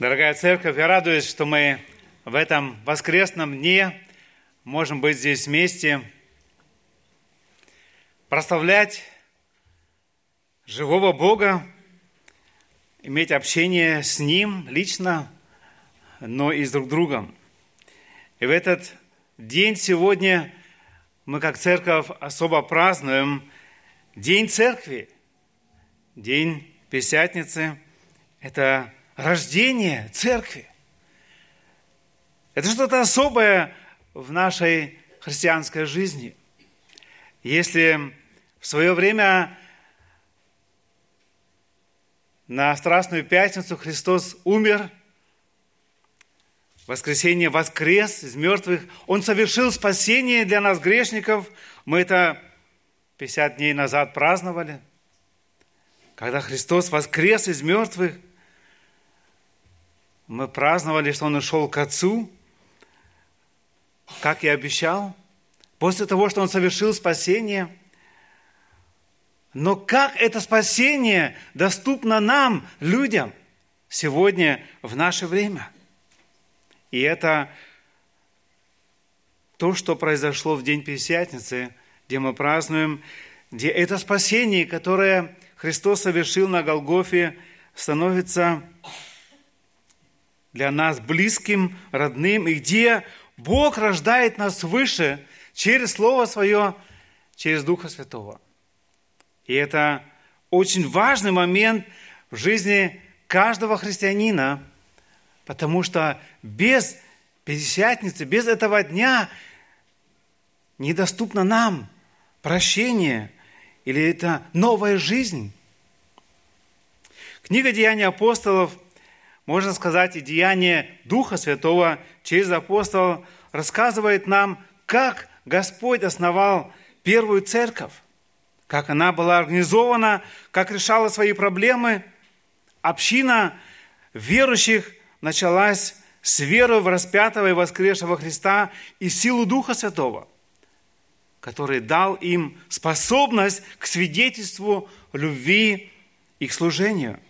Дорогая церковь, я радуюсь, что мы в этом воскресном дне можем быть здесь вместе, прославлять живого Бога, иметь общение с Ним лично, но и с друг другом. И в этот день сегодня мы как церковь особо празднуем День Церкви, День Пятидесятницы. Это рождение церкви. Это что-то особое в нашей христианской жизни. Если в свое время на Страстную Пятницу Христос умер, в воскресенье воскрес из мертвых, Он совершил спасение для нас, грешников. Мы это 50 дней назад праздновали. Когда Христос воскрес из мертвых – мы праздновали, что он ушел к Отцу, как и обещал, после того, что он совершил спасение. Но как это спасение доступно нам, людям, сегодня, в наше время? И это то, что произошло в День Пятидесятницы, где мы празднуем, где это спасение, которое Христос совершил на Голгофе, становится для нас близким, родным, и где Бог рождает нас свыше через Слово Свое, через Духа Святого. И это очень важный момент в жизни каждого христианина, потому что без Пятидесятницы, без этого дня недоступно нам прощение или это новая жизнь. Книга Деяний апостолов – можно сказать, и деяние Духа Святого через апостолов рассказывает нам, как Господь основал первую церковь, как она была организована, как решала свои проблемы. Община верующих началась с веры в распятого и воскресшего Христа и силу Духа Святого, который дал им способность к свидетельству любви и к служению –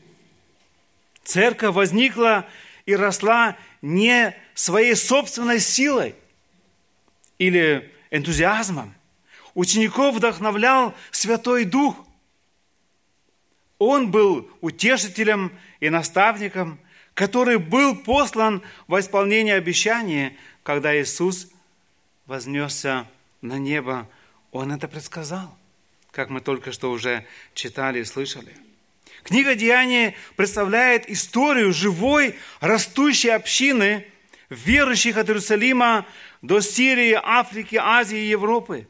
Церковь возникла и росла не своей собственной силой или энтузиазмом. Учеников вдохновлял Святой Дух. Он был утешителем и наставником, который был послан во исполнение обещания, когда Иисус вознесся на небо. Он это предсказал, как мы только что уже читали и слышали – Книга Деяний представляет историю живой, растущей общины, верующих от Иерусалима до Сирии, Африки, Азии и Европы.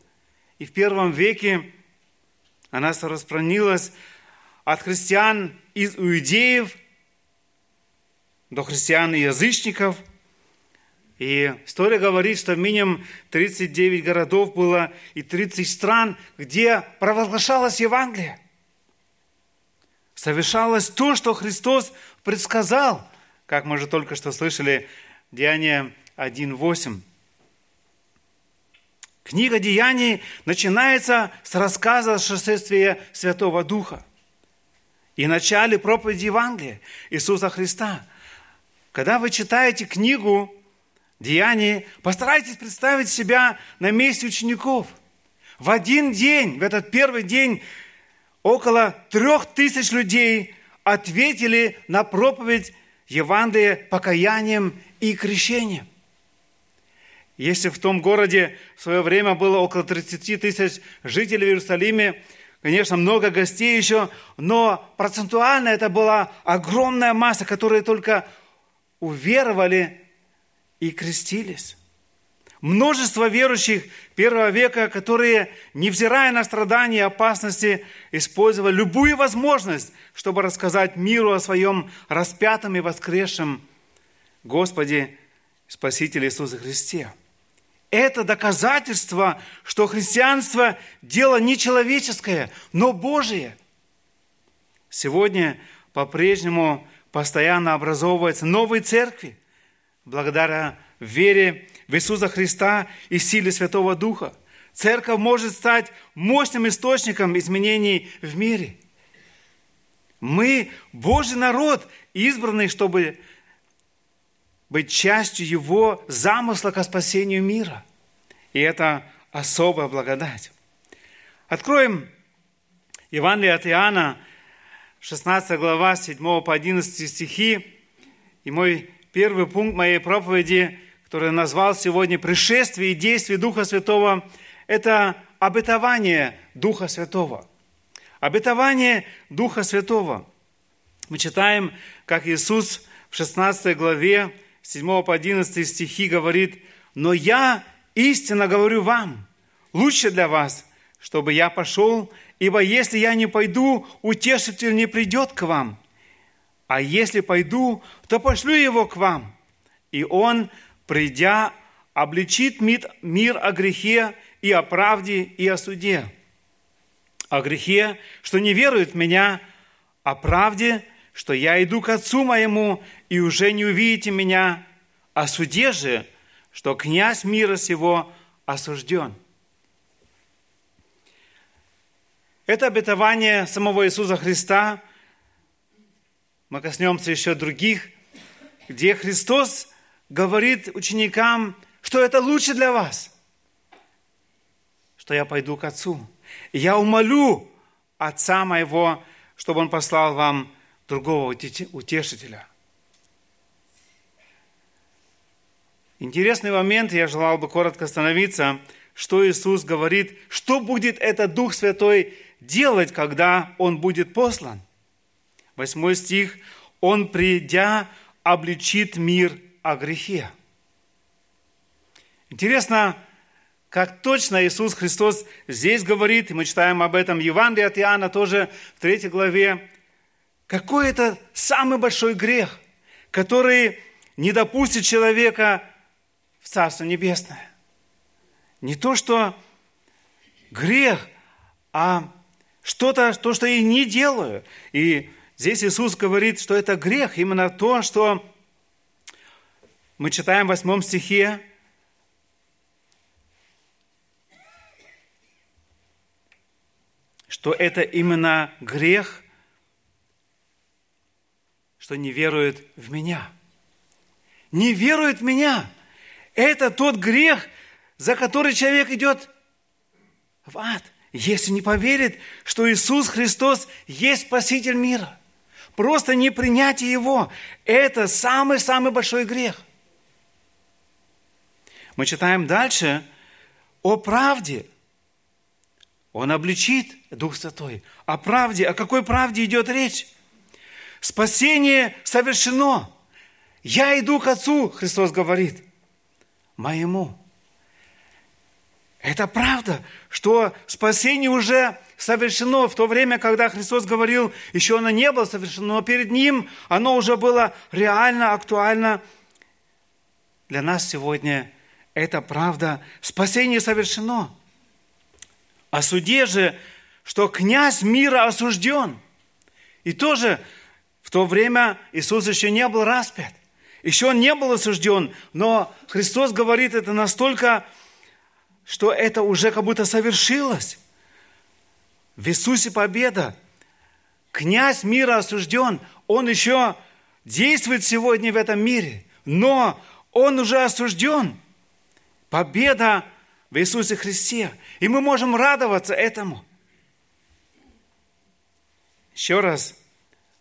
И в первом веке она распространилась от христиан из иудеев до христиан и язычников. И история говорит, что минимум 39 городов было и 30 стран, где провозглашалось Евангелие совершалось то, что Христос предсказал, как мы же только что слышали, Деяние 1.8. Книга Деяний начинается с рассказа о шествии Святого Духа и начале проповеди Евангелия Иисуса Христа. Когда вы читаете книгу Деяний, постарайтесь представить себя на месте учеников. В один день, в этот первый день около трех тысяч людей ответили на проповедь Евангелия покаянием и крещением. Если в том городе в свое время было около 30 тысяч жителей в Иерусалиме, конечно, много гостей еще, но процентуально это была огромная масса, которые только уверовали и крестились. Множество верующих первого века, которые, невзирая на страдания и опасности, использовали любую возможность, чтобы рассказать миру о своем распятом и воскресшем Господе Спасителе Иисусе Христе. Это доказательство, что христианство – дело не человеческое, но Божие. Сегодня по-прежнему постоянно образовываются новые церкви, благодаря вере в Иисуса Христа и силе Святого Духа. Церковь может стать мощным источником изменений в мире. Мы Божий народ, избранный, чтобы быть частью Его замысла к спасению мира. И это особая благодать. Откроем Евангелие от Иоанна, 16 глава, 7 по 11 стихи. И мой первый пункт моей проповеди, который назвал сегодня «Пришествие и действие Духа Святого», это обетование Духа Святого. Обетование Духа Святого. Мы читаем, как Иисус в 16 главе 7 по 11 стихи говорит, «Но я истинно говорю вам, лучше для вас, чтобы я пошел, ибо если я не пойду, утешитель не придет к вам. А если пойду, то пошлю его к вам. И он, придя, обличит мир о грехе и о правде и о суде. О грехе, что не верует в меня, о правде, что я иду к Отцу моему, и уже не увидите меня, о суде же, что князь мира сего осужден. Это обетование самого Иисуса Христа. Мы коснемся еще других, где Христос говорит ученикам, что это лучше для вас, что я пойду к Отцу. Я умолю Отца моего, чтобы Он послал вам другого утешителя. Интересный момент, я желал бы коротко остановиться, что Иисус говорит, что будет этот Дух Святой делать, когда Он будет послан. Восьмой стих. Он, придя, обличит мир о грехе. Интересно, как точно Иисус Христос здесь говорит, и мы читаем об этом в Евангелии от Иоанна тоже в третьей главе, какой это самый большой грех, который не допустит человека в Царство Небесное. Не то, что грех, а что-то, то, что я не делаю. И здесь Иисус говорит, что это грех, именно то, что мы читаем в восьмом стихе, что это именно грех, что не верует в меня. Не верует в меня. Это тот грех, за который человек идет в ад – если не поверит, что Иисус Христос есть Спаситель мира. Просто не принятие Его – это самый-самый большой грех. Мы читаем дальше о правде. Он обличит Дух Святой. О правде. О какой правде идет речь? Спасение совершено. Я иду к Отцу, Христос говорит, моему. Это правда, что спасение уже совершено в то время, когда Христос говорил, еще оно не было совершено, но перед Ним оно уже было реально, актуально. Для нас сегодня это правда. Спасение совершено. О суде же, что князь мира осужден. И тоже в то время Иисус еще не был распят. Еще он не был осужден, но Христос говорит это настолько что это уже как будто совершилось. В Иисусе победа. Князь мира осужден. Он еще действует сегодня в этом мире, но он уже осужден. Победа в Иисусе Христе. И мы можем радоваться этому. Еще раз,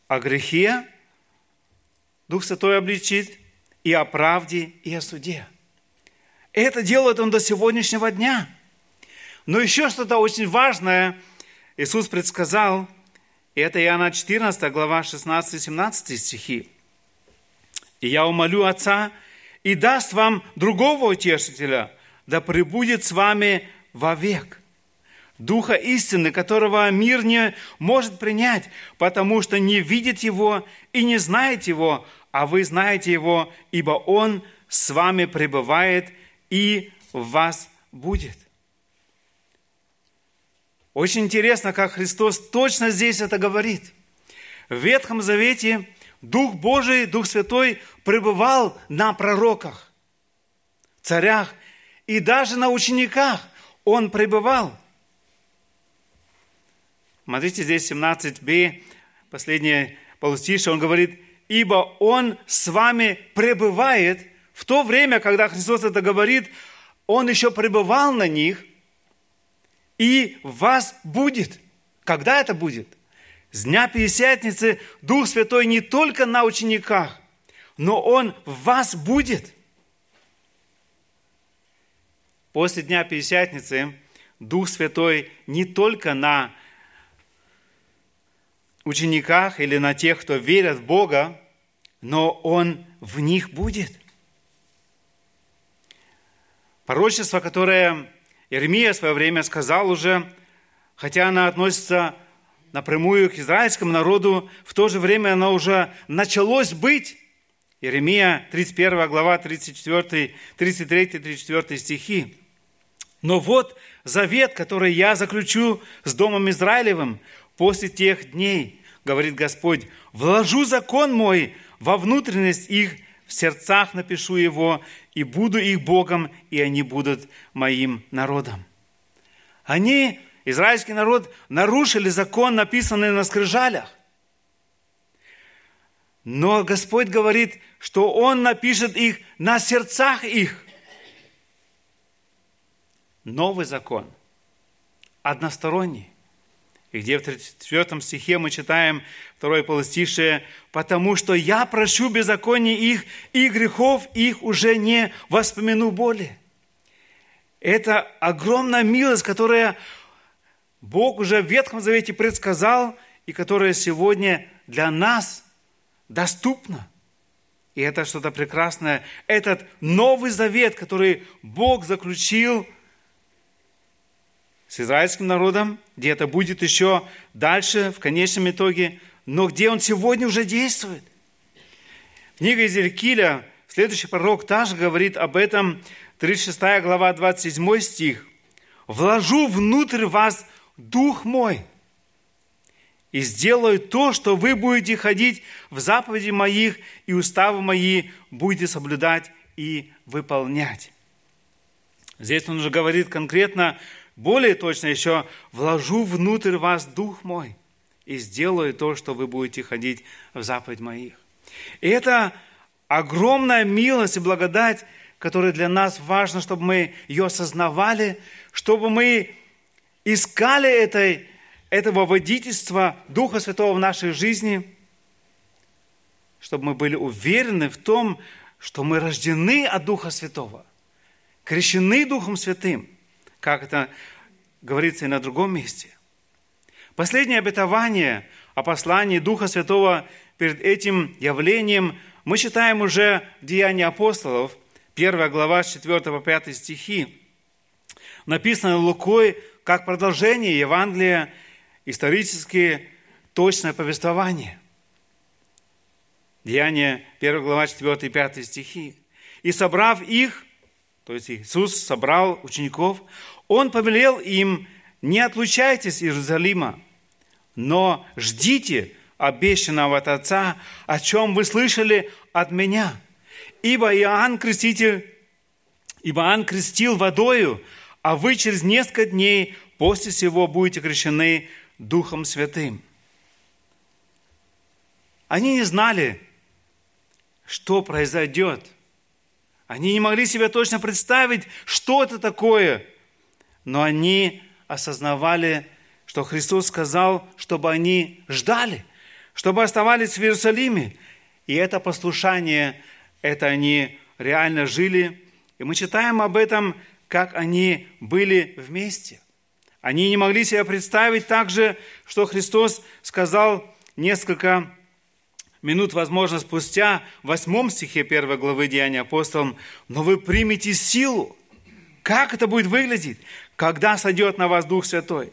о грехе Дух Святой обличит, и о правде, и о суде. Это делает он до сегодняшнего дня. Но еще что-то очень важное Иисус предсказал, и это Иоанна 14, глава 16-17 стихи. «И я умолю Отца, и даст вам другого утешителя, да пребудет с вами вовек, Духа истины, которого мир не может принять, потому что не видит Его и не знает Его, а вы знаете Его, ибо Он с вами пребывает и в вас будет. Очень интересно, как Христос точно здесь это говорит. В Ветхом Завете Дух Божий, Дух Святой пребывал на пророках, царях и даже на учениках Он пребывал. Смотрите, здесь 17b, последнее полустишее, он говорит, ибо Он с вами пребывает. В то время, когда Христос это говорит, Он еще пребывал на них, и вас будет. Когда это будет? С дня Пятидесятницы Дух Святой не только на учениках, но Он в вас будет. После Дня Пятидесятницы Дух Святой не только на учениках или на тех, кто верит в Бога, но Он в них будет. Пророчество, которое Иеремия в свое время сказал уже, хотя она относится напрямую к израильскому народу, в то же время оно уже началось быть. Иеремия, 31 глава, 34, 33-34 стихи. «Но вот завет, который я заключу с Домом Израилевым после тех дней, говорит Господь, вложу закон мой во внутренность их, в сердцах напишу его, и буду их Богом, и они будут моим народом. Они, израильский народ, нарушили закон, написанный на скрижалях. Но Господь говорит, что Он напишет их на сердцах их. Новый закон, односторонний. И где в 34 стихе мы читаем второе полостишее, «Потому что я прощу беззаконие их, и грехов их уже не воспомяну более». Это огромная милость, которая Бог уже в Ветхом Завете предсказал, и которая сегодня для нас доступна. И это что-то прекрасное. Этот Новый Завет, который Бог заключил – с израильским народом, где это будет еще дальше, в конечном итоге, но где он сегодня уже действует. Книга Иезекииля, следующий пророк также говорит об этом, 36 глава, 27 стих. «Вложу внутрь вас Дух мой, и сделаю то, что вы будете ходить в заповеди моих, и уставы мои будете соблюдать и выполнять». Здесь он уже говорит конкретно, более точно еще, вложу внутрь вас Дух мой и сделаю то, что вы будете ходить в заповедь моих. И это огромная милость и благодать, которая для нас важно, чтобы мы ее осознавали, чтобы мы искали этой, этого водительства Духа Святого в нашей жизни, чтобы мы были уверены в том, что мы рождены от Духа Святого, крещены Духом Святым – как это говорится и на другом месте. Последнее обетование о послании Духа Святого перед этим явлением мы читаем уже в Деянии апостолов, 1 глава, с 4 по 5 стихи. Написано Лукой как продолжение Евангелия, исторически точное повествование. Деяние 1 глава, 4 и 5 стихи. «И собрав их, то есть Иисус собрал учеников, Он повелел им, не отлучайтесь из Иерусалима, но ждите обещанного от Отца, о чем вы слышали от меня. Ибо Иоанн Креститель, ибо Иоанн крестил водою, а вы через несколько дней после сего будете крещены Духом Святым. Они не знали, что произойдет – они не могли себе точно представить, что это такое, но они осознавали, что Христос сказал, чтобы они ждали, чтобы оставались в Иерусалиме. И это послушание, это они реально жили. И мы читаем об этом, как они были вместе. Они не могли себе представить также, что Христос сказал несколько минут, возможно, спустя, в восьмом стихе первой главы Деяния апостолам, но вы примете силу. Как это будет выглядеть? Когда сойдет на вас Дух Святой,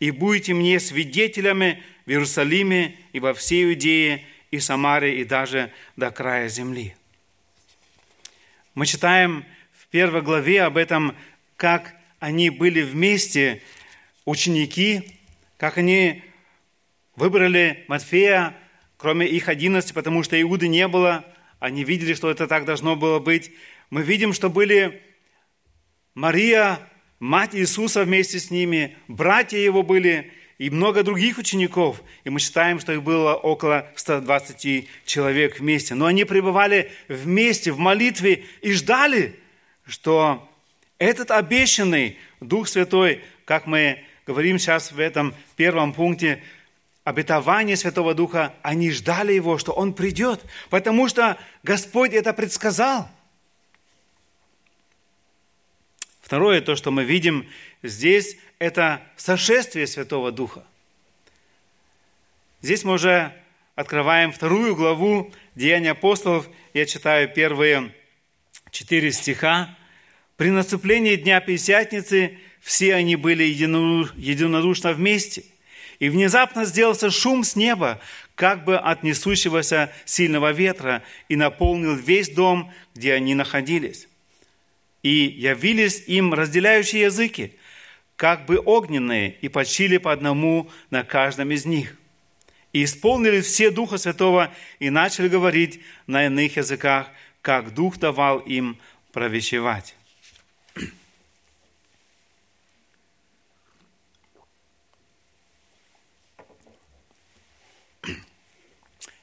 и будете мне свидетелями в Иерусалиме и во всей Иудее и Самаре и даже до края земли. Мы читаем первой главе об этом, как они были вместе, ученики, как они выбрали Матфея кроме их одиннадцати, потому что Иуды не было, они видели, что это так должно было быть. Мы видим, что были Мария, мать Иисуса вместе с ними, братья его были, и много других учеников. И мы считаем, что их было около 120 человек вместе. Но они пребывали вместе в молитве и ждали, что этот обещанный Дух Святой, как мы говорим сейчас в этом первом пункте, обетование Святого Духа, они ждали Его, что Он придет, потому что Господь это предсказал. Второе, то, что мы видим здесь, это сошествие Святого Духа. Здесь мы уже открываем вторую главу Деяния апостолов. Я читаю первые четыре стиха. «При наступлении Дня Пятидесятницы все они были единодушно вместе. И внезапно сделался шум с неба, как бы от несущегося сильного ветра, и наполнил весь дом, где они находились. И явились им разделяющие языки, как бы огненные, и почили по одному на каждом из них. И исполнили все Духа Святого, и начали говорить на иных языках, как Дух давал им провещевать.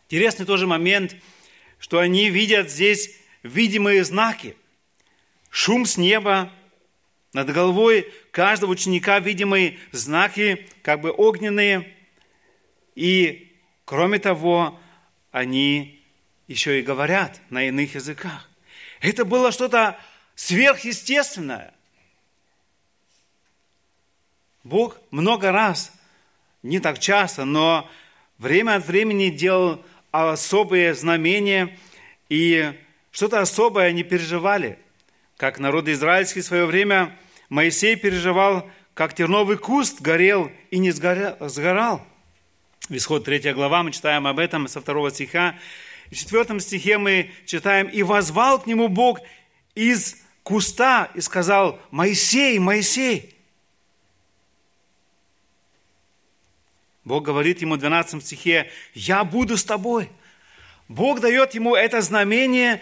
Интересный тоже момент, что они видят здесь видимые знаки. Шум с неба, над головой каждого ученика видимые знаки, как бы огненные. И, кроме того, они еще и говорят на иных языках. Это было что-то сверхъестественное. Бог много раз, не так часто, но время от времени делал особые знамения, и что-то особое они переживали – как народ израильский в свое время Моисей переживал, как терновый куст горел и не сгорал. В исход 3 глава мы читаем об этом со второго стиха. В четвертом стихе мы читаем, «И возвал к нему Бог из куста и сказал, Моисей, Моисей!» Бог говорит ему в 12 стихе, «Я буду с тобой». Бог дает ему это знамение,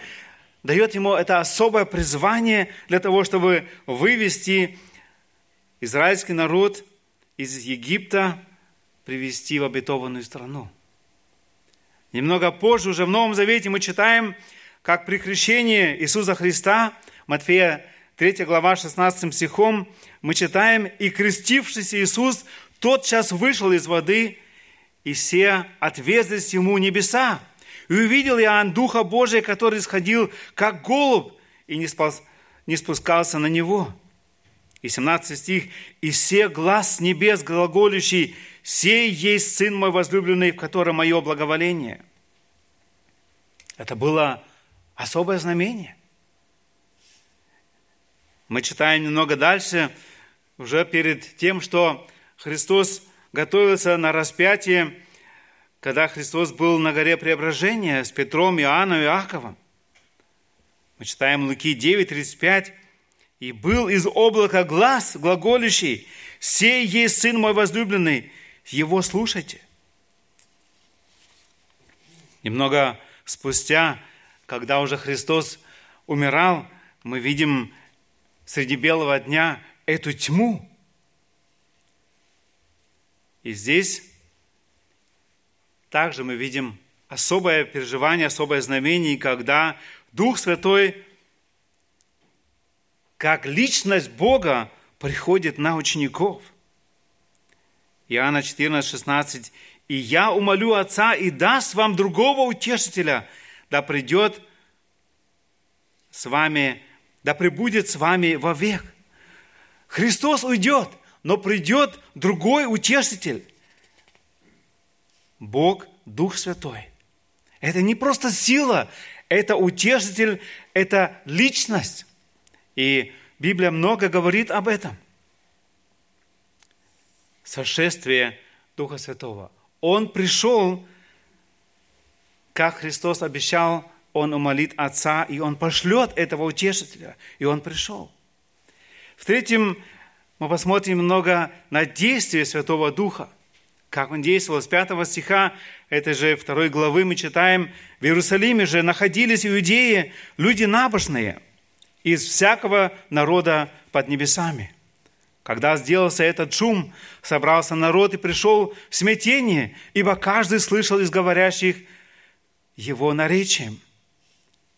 дает ему это особое призвание для того, чтобы вывести израильский народ из Египта, привести в обетованную страну. Немного позже, уже в Новом Завете, мы читаем, как при крещении Иисуса Христа, Матфея 3 глава 16 стихом, мы читаем, «И крестившийся Иисус тотчас вышел из воды, и все отвезлись ему небеса, и увидел Иоанн Духа Божия, который сходил, как голубь, и не, спас, не спускался на него. И 17 стих. «И все глаз небес глаголющий, сей есть Сын мой возлюбленный, в котором мое благоволение». Это было особое знамение. Мы читаем немного дальше, уже перед тем, что Христос готовился на распятие, когда Христос был на горе Преображения с Петром, Иоанном и Иаковом. Мы читаем Луки 9, 35. «И был из облака глаз глаголющий, «Сей есть Сын мой возлюбленный, Его слушайте». Немного спустя, когда уже Христос умирал, мы видим среди белого дня эту тьму. И здесь также мы видим особое переживание, особое знамение, когда Дух Святой, как личность Бога, приходит на учеников. Иоанна 14, 16. «И я умолю Отца и даст вам другого утешителя, да придет с вами, да пребудет с вами вовек». Христос уйдет, но придет другой утешитель. Бог Дух Святой. Это не просто сила, это утешитель, это личность. И Библия много говорит об этом. Сошествие Духа Святого. Он пришел, как Христос обещал, Он умолит Отца, и Он пошлет этого утешителя. И Он пришел. В-третьем, мы посмотрим много на действие Святого Духа как он действовал. С 5 стиха этой же второй главы мы читаем, «В Иерусалиме же находились иудеи, люди набожные, из всякого народа под небесами». Когда сделался этот шум, собрался народ и пришел в смятение, ибо каждый слышал из говорящих его наречием.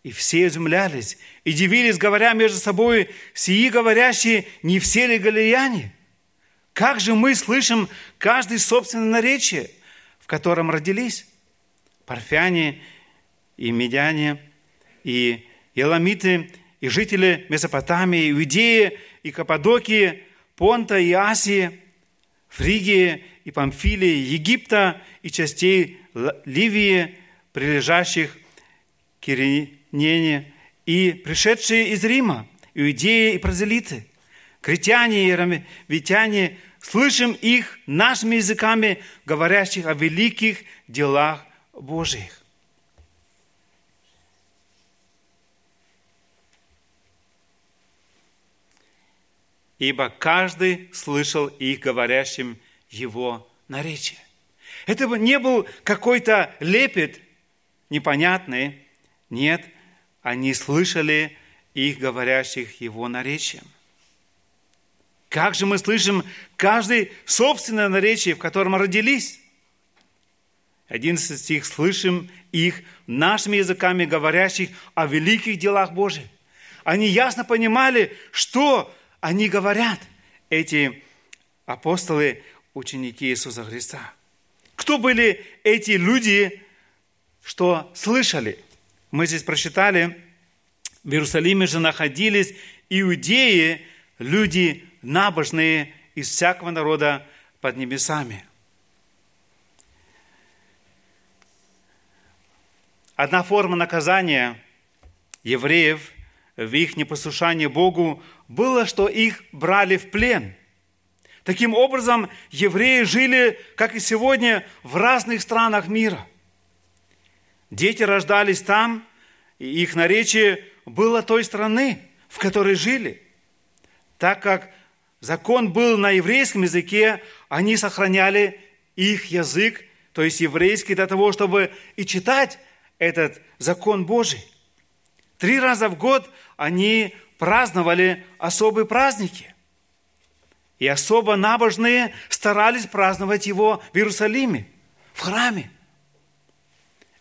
И все изумлялись и дивились, говоря между собой, сии говорящие, не все ли галияне? Как же мы слышим каждый собственное наречие, в котором родились? Парфяне и медяне, и еламиты, и жители Месопотамии, Иудеи и Каппадокии, Понта и Асии, Фригии и Памфилии, Египта и частей Ливии, прилежащих к Киринене, и пришедшие из Рима, иудеи и прозелиты, критяне и рамитяне, слышим их нашими языками, говорящих о великих делах Божьих. Ибо каждый слышал их говорящим его наречие. Это не был какой-то лепет непонятный. Нет, они слышали их говорящих его наречием. Как же мы слышим каждый собственное наречие, в котором родились? 11 стих. «Слышим их нашими языками, говорящих о великих делах Божьих». Они ясно понимали, что они говорят, эти апостолы, ученики Иисуса Христа. Кто были эти люди, что слышали? Мы здесь прочитали, в Иерусалиме же находились иудеи, люди набожные из всякого народа под небесами. Одна форма наказания евреев в их непослушании Богу было, что их брали в плен. Таким образом, евреи жили, как и сегодня, в разных странах мира. Дети рождались там, и их наречие было той страны, в которой жили. Так как закон был на еврейском языке, они сохраняли их язык, то есть еврейский, для того, чтобы и читать этот закон Божий. Три раза в год они праздновали особые праздники. И особо набожные старались праздновать его в Иерусалиме, в храме.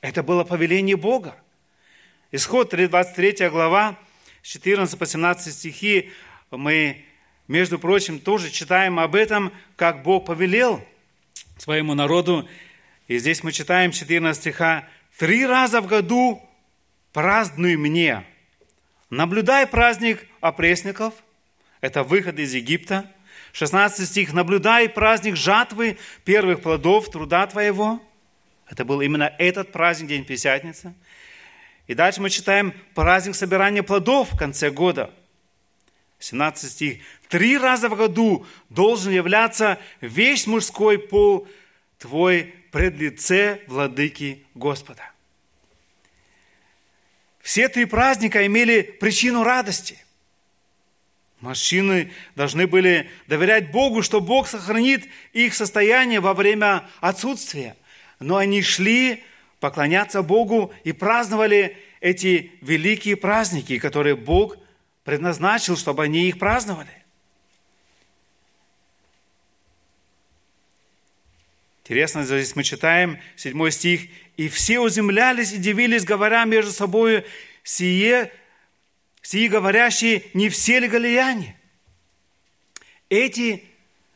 Это было повеление Бога. Исход 23 глава, с 14 по 17 стихи, мы, между прочим, тоже читаем об этом, как Бог повелел своему народу. И здесь мы читаем 14 стиха, «Три раза в году празднуй мне, Наблюдай праздник опресников, это выход из Египта. 16 стих. Наблюдай праздник жатвы первых плодов труда твоего. Это был именно этот праздник, День Пятидесятницы. И дальше мы читаем праздник собирания плодов в конце года. 17 стих. Три раза в году должен являться весь мужской пол твой пред лице владыки Господа. Все три праздника имели причину радости. Мужчины должны были доверять Богу, что Бог сохранит их состояние во время отсутствия. Но они шли поклоняться Богу и праздновали эти великие праздники, которые Бог предназначил, чтобы они их праздновали. Интересно, здесь мы читаем 7 стих. «И все уземлялись и дивились, говоря между собой, сие, сие говорящие, не все ли галияне?» Эти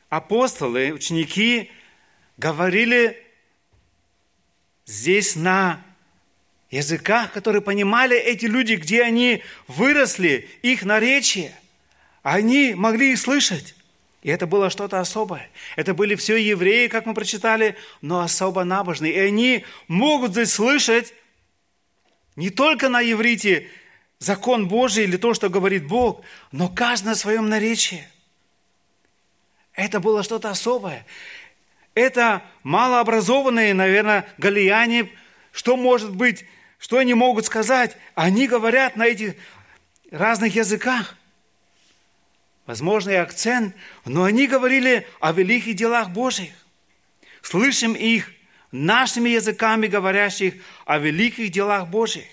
апостолы, ученики говорили здесь на языках, которые понимали эти люди, где они выросли, их наречие. Они могли их слышать. И это было что-то особое. Это были все евреи, как мы прочитали, но особо набожные. И они могут здесь слышать не только на иврите закон Божий или то, что говорит Бог, но каждый на своем наречии. Это было что-то особое. Это малообразованные, наверное, галияне, что может быть, что они могут сказать? Они говорят на этих разных языках возможно, и акцент, но они говорили о великих делах Божьих. Слышим их нашими языками, говорящих о великих делах Божьих.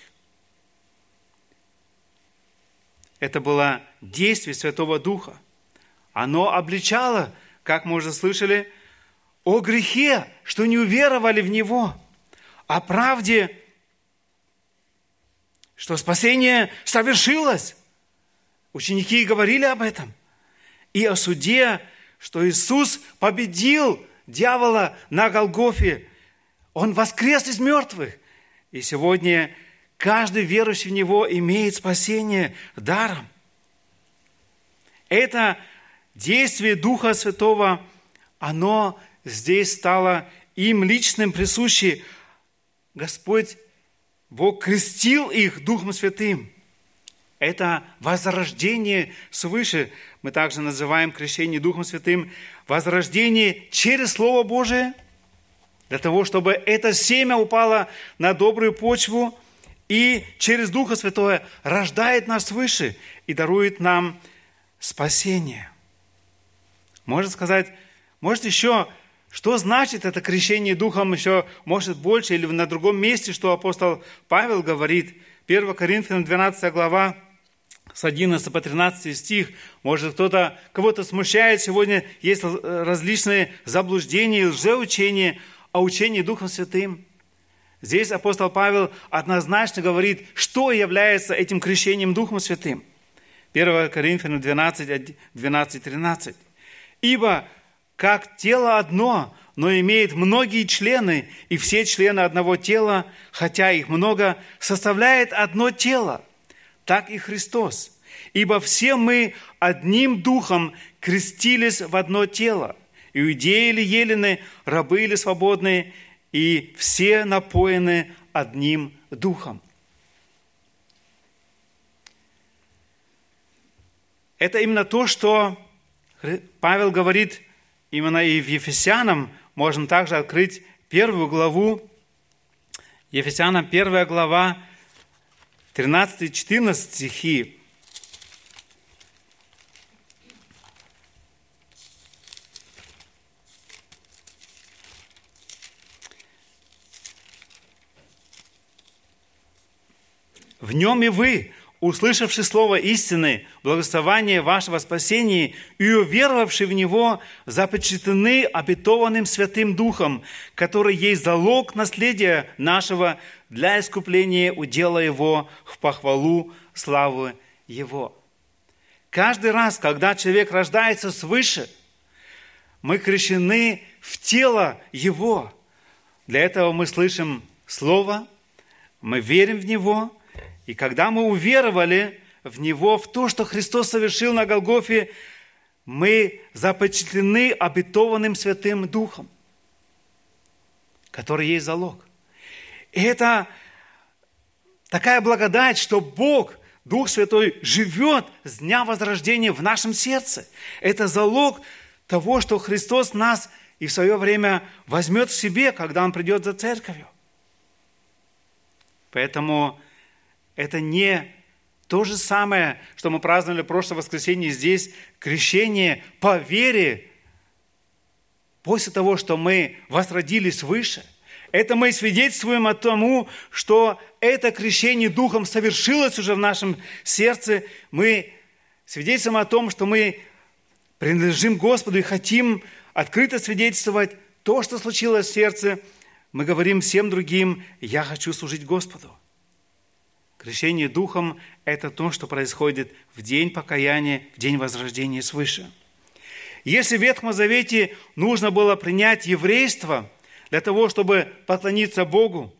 Это было действие Святого Духа. оно обличало, как мы уже слышали, о грехе, что не уверовали в Него, о правде, что спасение совершилось. Ученики говорили об этом. И о суде, что Иисус победил дьявола на Голгофе. Он воскрес из мертвых. И сегодня каждый верующий в Него имеет спасение даром. Это действие Духа Святого, оно здесь стало им личным присуще. Господь, Бог крестил их Духом Святым. Это возрождение свыше. Мы также называем крещение Духом Святым возрождение через Слово Божие, для того, чтобы это семя упало на добрую почву и через Духа Святое рождает нас свыше и дарует нам спасение. Можно сказать, может еще, что значит это крещение Духом еще, может больше, или на другом месте, что апостол Павел говорит, 1 Коринфянам 12 глава, с 11 по 13 стих. Может, кто-то, кого-то смущает сегодня, есть различные заблуждения, лжеучения о учении Духом Святым. Здесь апостол Павел однозначно говорит, что является этим крещением Духом Святым. 1 Коринфянам 12, 12, 13. «Ибо как тело одно, но имеет многие члены, и все члены одного тела, хотя их много, составляет одно тело, так и Христос. Ибо все мы одним духом крестились в одно тело, иудеи или елены, рабы или свободные, и все напоены одним духом. Это именно то, что Павел говорит именно и в Ефесянам. Можно также открыть первую главу. Ефесянам первая глава, 13-14 стихи. В нем и вы, услышавши слово истины, благословение вашего спасения и уверовавши в него, запечатлены обетованным Святым Духом, который есть залог наследия нашего для искупления удела его в похвалу славы его. Каждый раз, когда человек рождается свыше, мы крещены в тело его. Для этого мы слышим Слово, мы верим в Него – и когда мы уверовали в Него, в то, что Христос совершил на Голгофе, мы запечатлены обетованным Святым Духом, который есть залог. И это такая благодать, что Бог, Дух Святой, живет с дня возрождения в нашем сердце. Это залог того, что Христос нас и в свое время возьмет в себе, когда Он придет за церковью. Поэтому это не то же самое, что мы праздновали в прошлое воскресенье здесь, крещение по вере, после того, что мы возродились выше. Это мы свидетельствуем о тому, что это крещение Духом совершилось уже в нашем сердце. Мы свидетельствуем о том, что мы принадлежим Господу и хотим открыто свидетельствовать то, что случилось в сердце. Мы говорим всем другим, я хочу служить Господу. Крещение Духом – это то, что происходит в день покаяния, в день возрождения свыше. Если в Ветхом Завете нужно было принять еврейство для того, чтобы поклониться Богу,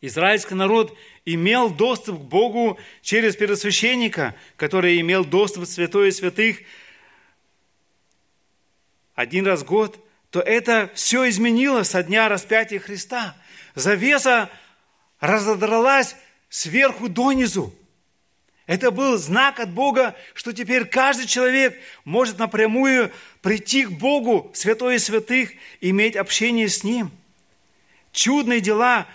израильский народ имел доступ к Богу через первосвященника, который имел доступ в святое святых один раз в год, то это все изменилось со дня распятия Христа. Завеса разодралась сверху донизу. Это был знак от Бога, что теперь каждый человек может напрямую прийти к Богу, святой и святых, иметь общение с Ним. Чудные дела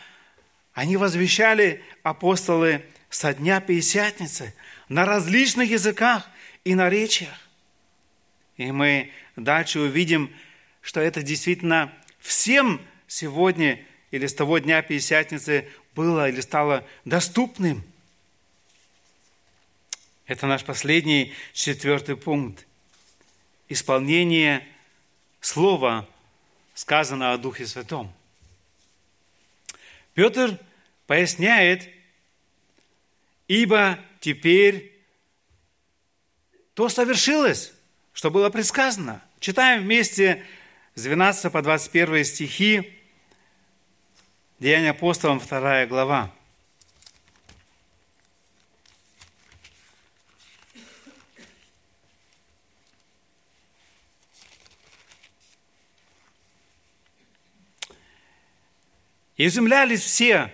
они возвещали апостолы со дня Пятидесятницы на различных языках и наречиях. И мы дальше увидим, что это действительно всем сегодня или с того дня Пятидесятницы было или стало доступным. Это наш последний четвертый пункт. исполнение слова, сказанного о Духе Святом. Петр поясняет, ибо теперь то совершилось, что было предсказано. Читаем вместе с 12 по 21 стихи Деяния апостолам, 2 глава. И изумлялись все,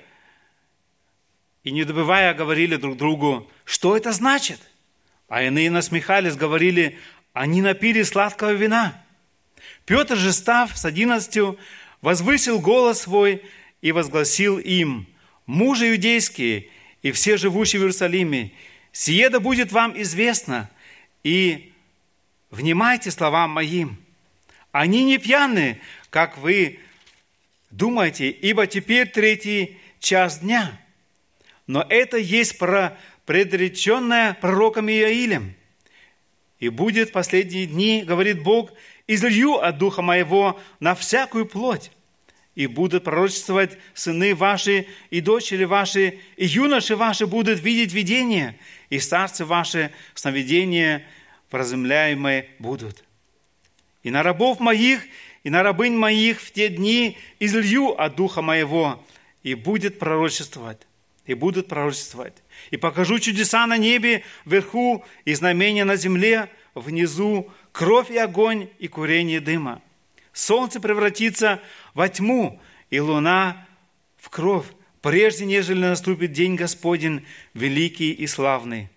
и не добывая, говорили друг другу, что это значит? А иные насмехались, говорили, они напили сладкого вина. Петр же, став с одиннадцатью, возвысил голос свой и возгласил им, «Мужи иудейские и все живущие в Иерусалиме, сие да будет вам известно, и внимайте словам моим. Они не пьяны, как вы думаете, ибо теперь третий час дня. Но это есть про предреченное пророком Иаилем. И будет в последние дни, говорит Бог, излью от Духа Моего на всякую плоть и будут пророчествовать сыны ваши и дочери ваши, и юноши ваши будут видеть видения, и старцы ваши сновидения вразумляемые будут. И на рабов моих, и на рабынь моих в те дни излью от духа моего, и будет пророчествовать, и будут пророчествовать. И покажу чудеса на небе вверху, и знамения на земле внизу, кровь и огонь, и курение дыма. Солнце превратится во тьму, и луна в кровь, прежде нежели наступит день Господень, великий и славный.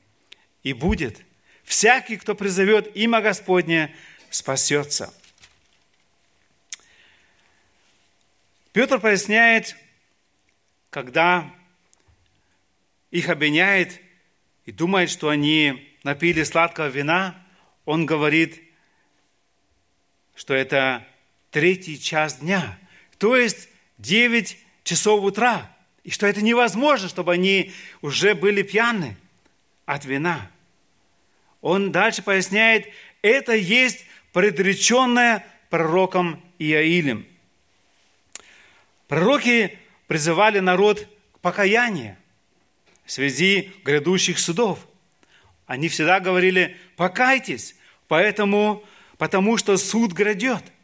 И будет, всякий, кто призовет имя Господне, спасется. Петр поясняет, когда их обвиняет и думает, что они напили сладкого вина, он говорит, что это третий час дня, то есть 9 часов утра, и что это невозможно, чтобы они уже были пьяны от вина. Он дальше поясняет, это есть предреченное пророком Иаилем. Пророки призывали народ к покаянию в связи грядущих судов. Они всегда говорили, покайтесь, поэтому, потому что суд грядет –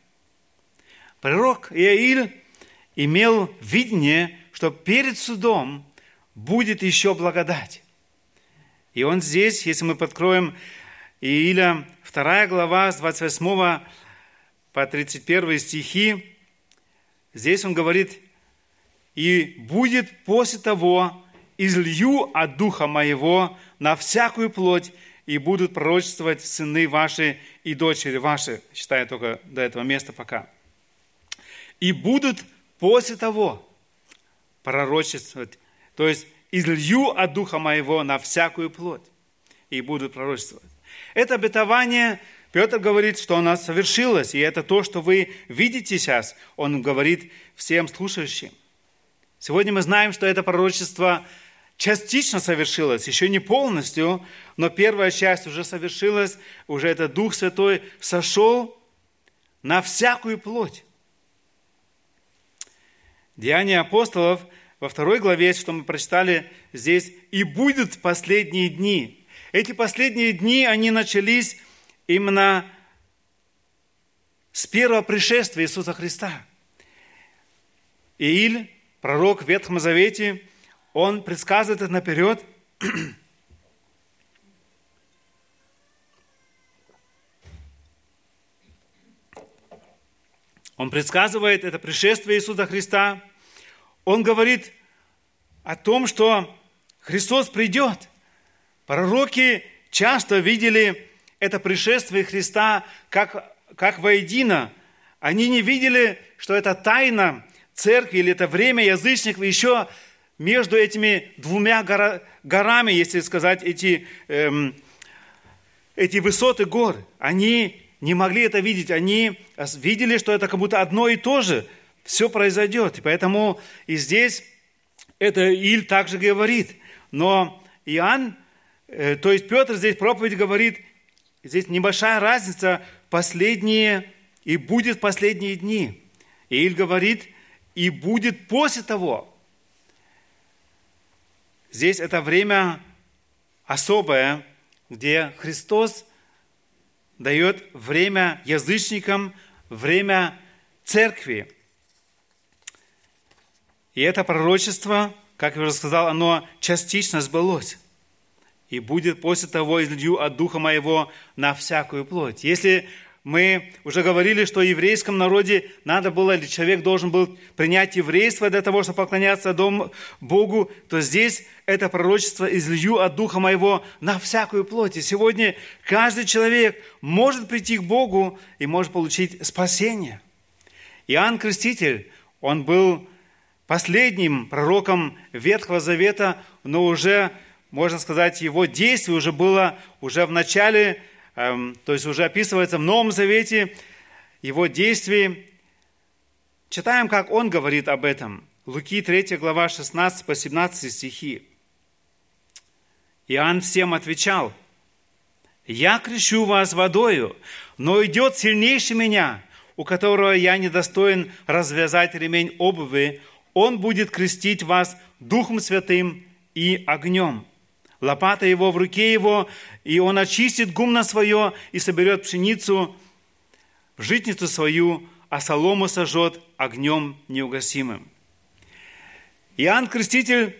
Пророк Иаиль имел видение, что перед судом будет еще благодать. И он здесь, если мы подкроем Ииля, 2 глава, с 28 по 31 стихи, здесь он говорит, «И будет после того, излью от Духа Моего на всякую плоть, и будут пророчествовать сыны ваши и дочери ваши». Читаю только до этого места пока и будут после того пророчествовать. То есть излью от Духа Моего на всякую плоть и будут пророчествовать. Это обетование, Петр говорит, что оно совершилось, и это то, что вы видите сейчас, он говорит всем слушающим. Сегодня мы знаем, что это пророчество частично совершилось, еще не полностью, но первая часть уже совершилась, уже этот Дух Святой сошел на всякую плоть. Деяния апостолов во второй главе, что мы прочитали здесь, «И будут последние дни». Эти последние дни, они начались именно с первого пришествия Иисуса Христа. Ииль, пророк в Ветхом Завете, он предсказывает это наперед – Он предсказывает это пришествие Иисуса Христа. Он говорит о том, что Христос придет. Пророки часто видели это пришествие Христа как, как воедино. Они не видели, что это тайна церкви или это время язычников еще между этими двумя гора, горами, если сказать, эти, эм, эти высоты гор. Они не могли это видеть. Они видели, что это как будто одно и то же. Все произойдет. И поэтому и здесь это Иль также говорит. Но Иоанн, э, то есть Петр здесь проповедь говорит, здесь небольшая разница последние, и будет последние дни. Ииль говорит, и будет после того. Здесь это время особое, где Христос дает время язычникам, время церкви. И это пророчество, как я уже сказал, оно частично сбылось. И будет после того излью от Духа Моего на всякую плоть. Если мы уже говорили, что в еврейском народе надо было, или человек должен был принять еврейство для того, чтобы поклоняться Дому Богу, то здесь это пророчество «излью от Духа Моего на всякую плоть». И сегодня каждый человек может прийти к Богу и может получить спасение. Иоанн Креститель, он был последним пророком Ветхого Завета, но уже, можно сказать, его действие уже было уже в начале Эм, то есть уже описывается в Новом Завете его действий. Читаем, как он говорит об этом. Луки 3 глава 16 по 17 стихи. Иоанн всем отвечал, «Я крещу вас водою, но идет сильнейший меня, у которого я недостоин развязать ремень обуви, он будет крестить вас Духом Святым и огнем» лопата его в руке его, и он очистит гумно свое и соберет пшеницу в житницу свою, а солому сожжет огнем неугасимым. Иоанн Креститель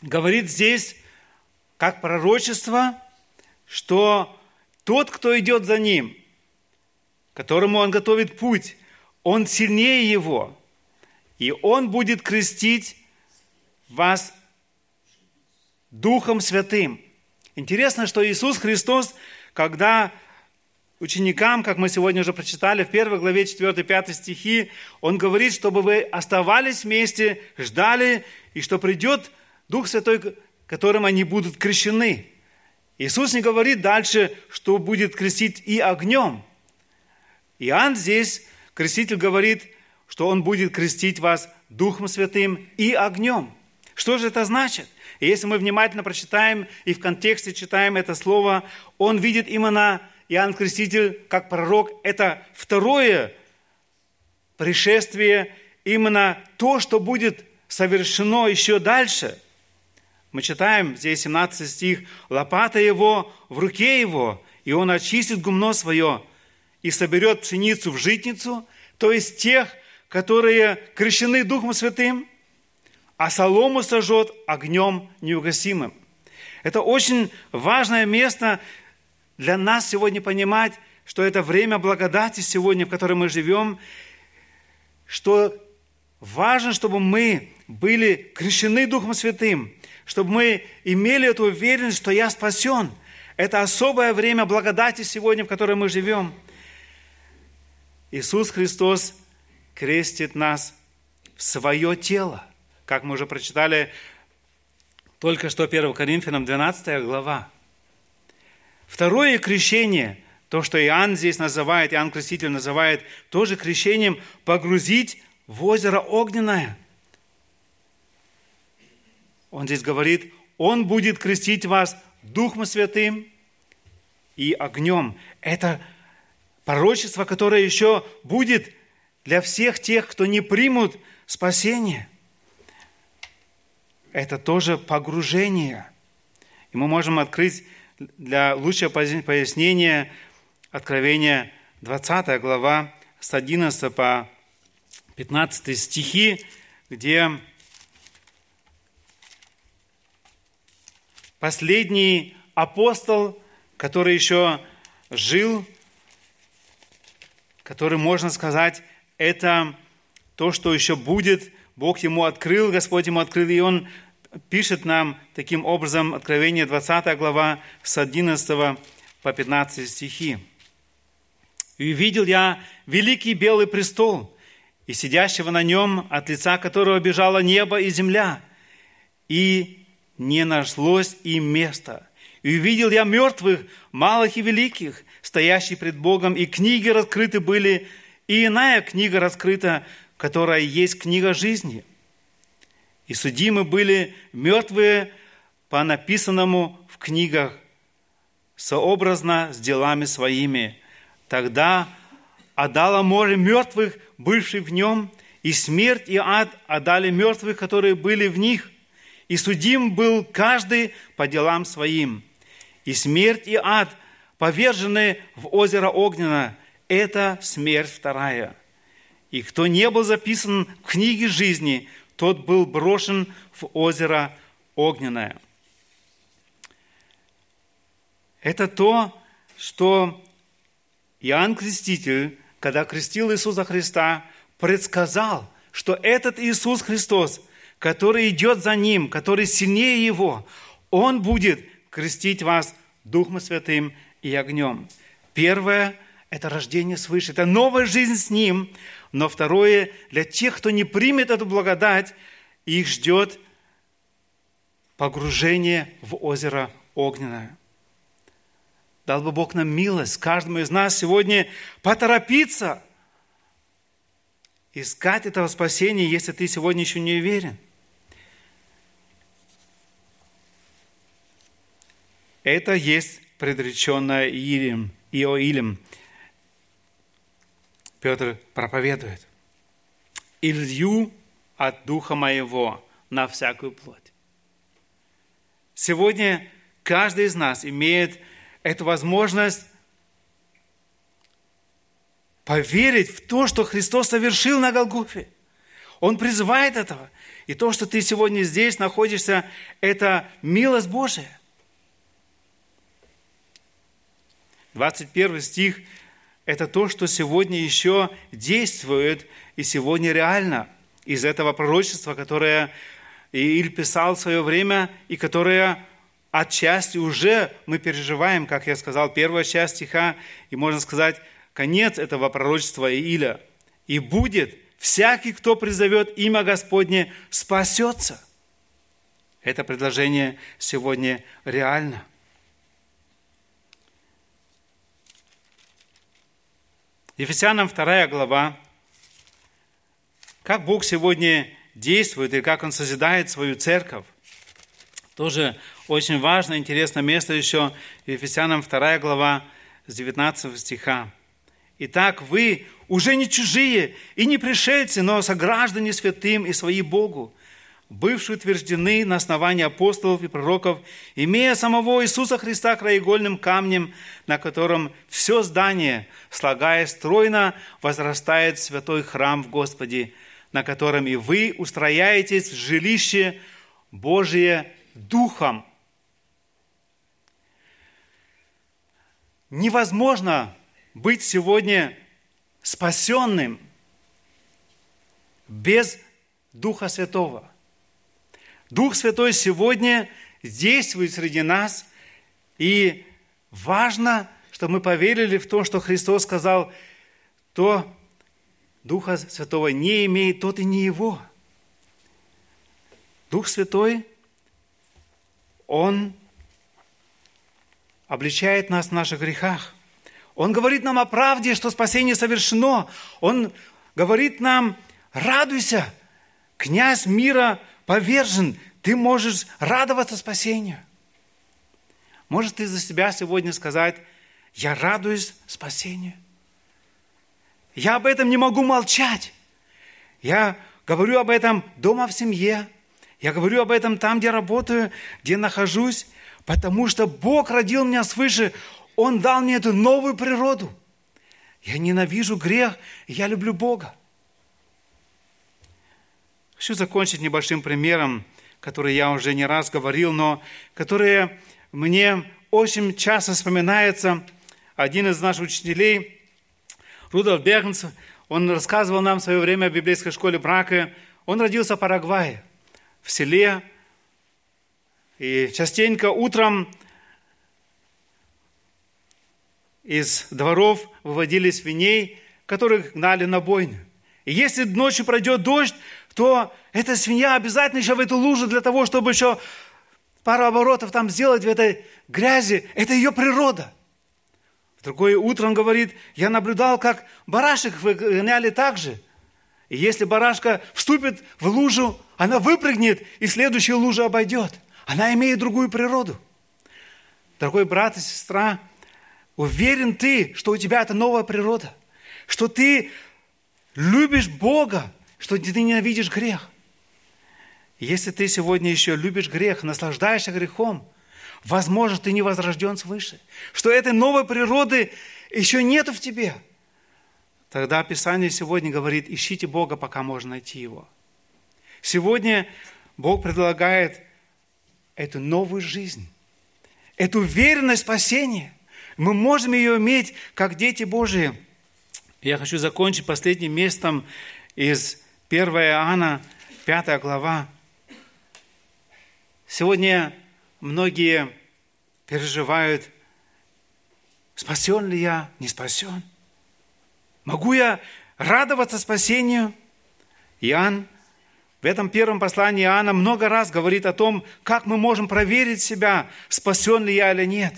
говорит здесь, как пророчество, что тот, кто идет за ним, которому он готовит путь, он сильнее его, и он будет крестить вас Духом Святым. Интересно, что Иисус Христос, когда ученикам, как мы сегодня уже прочитали в первой главе 4-5 стихи, Он говорит, чтобы вы оставались вместе, ждали, и что придет Дух Святой, которым они будут крещены. Иисус не говорит дальше, что будет крестить и огнем. Иоанн здесь, креститель, говорит, что Он будет крестить вас Духом Святым и огнем. Что же это значит? Если мы внимательно прочитаем и в контексте читаем это слово, он видит именно Иоанн Креститель как пророк. Это второе пришествие, именно то, что будет совершено еще дальше. Мы читаем здесь 17 стих, «Лопата его в руке его, и он очистит гумно свое, и соберет пшеницу в житницу, то есть тех, которые крещены Духом Святым, а солому сожжет огнем неугасимым. Это очень важное место для нас сегодня понимать, что это время благодати сегодня, в котором мы живем, что важно, чтобы мы были крещены Духом Святым, чтобы мы имели эту уверенность, что я спасен. Это особое время благодати сегодня, в котором мы живем. Иисус Христос крестит нас в свое тело – как мы уже прочитали только что 1 Коринфянам 12 глава. Второе крещение, то, что Иоанн здесь называет, Иоанн Креститель называет тоже крещением погрузить в озеро огненное. Он здесь говорит, Он будет крестить вас Духом Святым и огнем. Это пророчество, которое еще будет для всех тех, кто не примут спасение – это тоже погружение. И мы можем открыть для лучшего пояснения Откровения 20 глава с 11 по 15 стихи, где последний апостол, который еще жил, который, можно сказать, это то, что еще будет, Бог ему открыл, Господь ему открыл, и он пишет нам таким образом Откровение 20 глава с 11 по 15 стихи. «И увидел я великий белый престол, и сидящего на нем, от лица которого бежало небо и земля, и не нашлось им места. И увидел я мертвых, малых и великих, стоящих пред Богом, и книги раскрыты были, и иная книга раскрыта, которая есть книга жизни – и судимы были мертвые по написанному в книгах, сообразно с делами своими, Тогда отдало море мертвых, бывших в нем, и смерть и ад отдали мертвых, которые были в них, и судим был каждый по делам своим. И смерть и ад повержены в озеро Огненно. Это смерть вторая. И кто не был записан в книге жизни, тот был брошен в озеро Огненное. Это то, что Иоанн Креститель, когда крестил Иисуса Христа, предсказал, что этот Иисус Христос, который идет за Ним, который сильнее Его, Он будет крестить вас Духом Святым и огнем. Первое – это рождение свыше, это новая жизнь с Ним. Но второе – для тех, кто не примет эту благодать, их ждет погружение в озеро огненное. Дал бы Бог нам милость, каждому из нас сегодня поторопиться, искать этого спасения, если ты сегодня еще не уверен. Это есть предреченное Иилем, Иоилем. Петр проповедует. «Илью от Духа Моего на всякую плоть». Сегодня каждый из нас имеет эту возможность поверить в то, что Христос совершил на Голгофе. Он призывает этого. И то, что ты сегодня здесь находишься, это милость Божия. 21 стих – это то, что сегодня еще действует и сегодня реально из этого пророчества, которое Ииль писал в свое время и которое отчасти уже мы переживаем, как я сказал, первая часть стиха, и можно сказать, конец этого пророчества Ииля. «И будет всякий, кто призовет имя Господне, спасется». Это предложение сегодня реально – Ефесянам 2 глава. Как Бог сегодня действует и как Он созидает свою церковь. Тоже очень важно, интересное место еще. Ефесянам 2 глава с 19 стиха. Итак, вы уже не чужие и не пришельцы, но сограждане святым и свои Богу, бывшие утверждены на основании апостолов и пророков, имея самого Иисуса Христа краеугольным камнем, на котором все здание, слагая стройно, возрастает святой храм в Господе, на котором и вы устрояетесь в жилище Божие Духом. Невозможно быть сегодня спасенным без Духа Святого – Дух Святой сегодня действует среди нас, и важно, чтобы мы поверили в то, что Христос сказал, то Духа Святого не имеет, тот и не его. Дух Святой, Он обличает нас в наших грехах. Он говорит нам о правде, что спасение совершено. Он говорит нам, радуйся, князь мира повержен, ты можешь радоваться спасению. Может ты за себя сегодня сказать, я радуюсь спасению. Я об этом не могу молчать. Я говорю об этом дома в семье. Я говорю об этом там, где работаю, где нахожусь, потому что Бог родил меня свыше. Он дал мне эту новую природу. Я ненавижу грех, я люблю Бога. Хочу закончить небольшим примером, который я уже не раз говорил, но который мне очень часто вспоминается. Один из наших учителей, Рудольф Бергенс, он рассказывал нам в свое время в библейской школе брака. Он родился в Парагвае, в селе. И частенько утром из дворов выводили свиней, которых гнали на бойню. И если ночью пройдет дождь, то эта свинья обязательно еще в эту лужу для того, чтобы еще пару оборотов там сделать в этой грязи. Это ее природа. В другое утро он говорит, я наблюдал, как барашек выгоняли так же. И если барашка вступит в лужу, она выпрыгнет и следующую лужу обойдет. Она имеет другую природу. Дорогой брат и сестра, Уверен ты, что у тебя это новая природа, что ты любишь Бога, что ты ненавидишь грех. Если ты сегодня еще любишь грех, наслаждаешься грехом, возможно, ты не возрожден свыше, что этой новой природы еще нету в тебе, тогда Писание сегодня говорит, ищите Бога, пока можно найти Его. Сегодня Бог предлагает эту новую жизнь, эту уверенность спасения. Мы можем ее иметь, как дети Божии. Я хочу закончить последним местом из 1 Иоанна, 5 глава. Сегодня многие переживают, спасен ли я, не спасен. Могу я радоваться спасению? Иоанн в этом первом послании Иоанна много раз говорит о том, как мы можем проверить себя, спасен ли я или нет.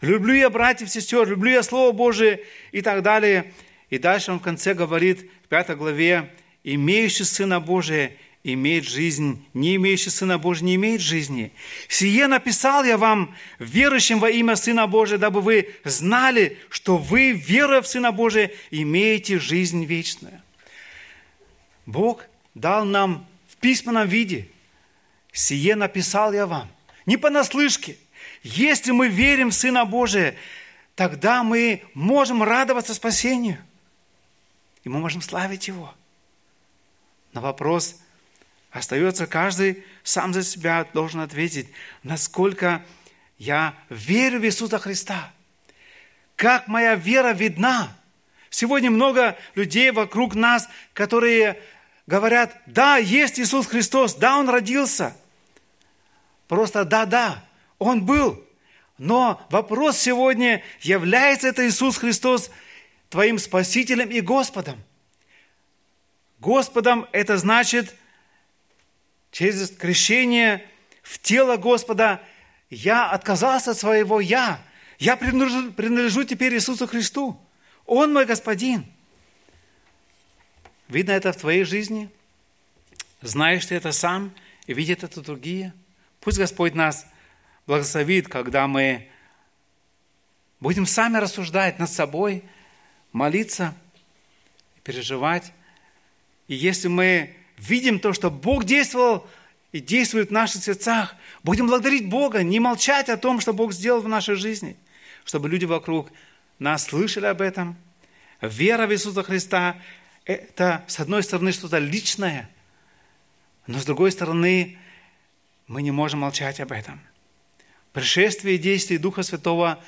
Люблю я братьев, сестер, люблю я Слово Божие и так далее. И дальше он в конце говорит, в пятой главе, имеющий Сына Божия имеет жизнь, не имеющий Сына Божия не имеет жизни. Сие написал я вам, верующим во имя Сына Божия, дабы вы знали, что вы, веруя в Сына Божия, имеете жизнь вечную. Бог дал нам письменном виде. Сие написал я вам. Не понаслышке. Если мы верим в Сына Божия, тогда мы можем радоваться спасению. И мы можем славить Его. На вопрос остается каждый сам за себя должен ответить, насколько я верю в Иисуса Христа. Как моя вера видна. Сегодня много людей вокруг нас, которые говорят, да, есть Иисус Христос, да, Он родился. Просто да, да, Он был. Но вопрос сегодня, является это Иисус Христос твоим Спасителем и Господом? Господом это значит, через крещение в тело Господа я отказался от своего «я». Я принадлежу, принадлежу теперь Иисусу Христу. Он мой Господин – Видно это в твоей жизни? Знаешь ты это сам и видят это другие? Пусть Господь нас благословит, когда мы будем сами рассуждать над собой, молиться, переживать. И если мы видим то, что Бог действовал и действует в наших сердцах, будем благодарить Бога, не молчать о том, что Бог сделал в нашей жизни, чтобы люди вокруг нас слышали об этом. Вера в Иисуса Христа это, с одной стороны, что-то личное, но с другой стороны, мы не можем молчать об этом. Пришествие и действие Духа Святого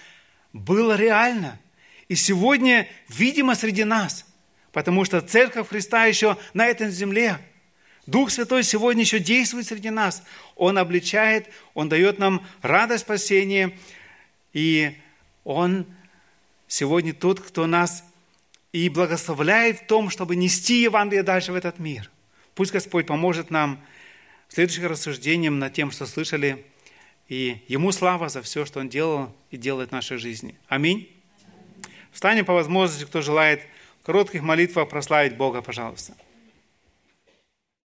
было реально. И сегодня видимо среди нас, потому что Церковь Христа еще на этой земле. Дух Святой сегодня еще действует среди нас. Он обличает, Он дает нам радость спасения. И Он сегодня тот, кто нас и благословляет в том, чтобы нести Евангелие дальше в этот мир. Пусть Господь поможет нам в следующих рассуждениях над тем, что слышали, и Ему слава за все, что Он делал и делает в нашей жизни. Аминь. Встанем по возможности, кто желает коротких молитвах прославить Бога, пожалуйста.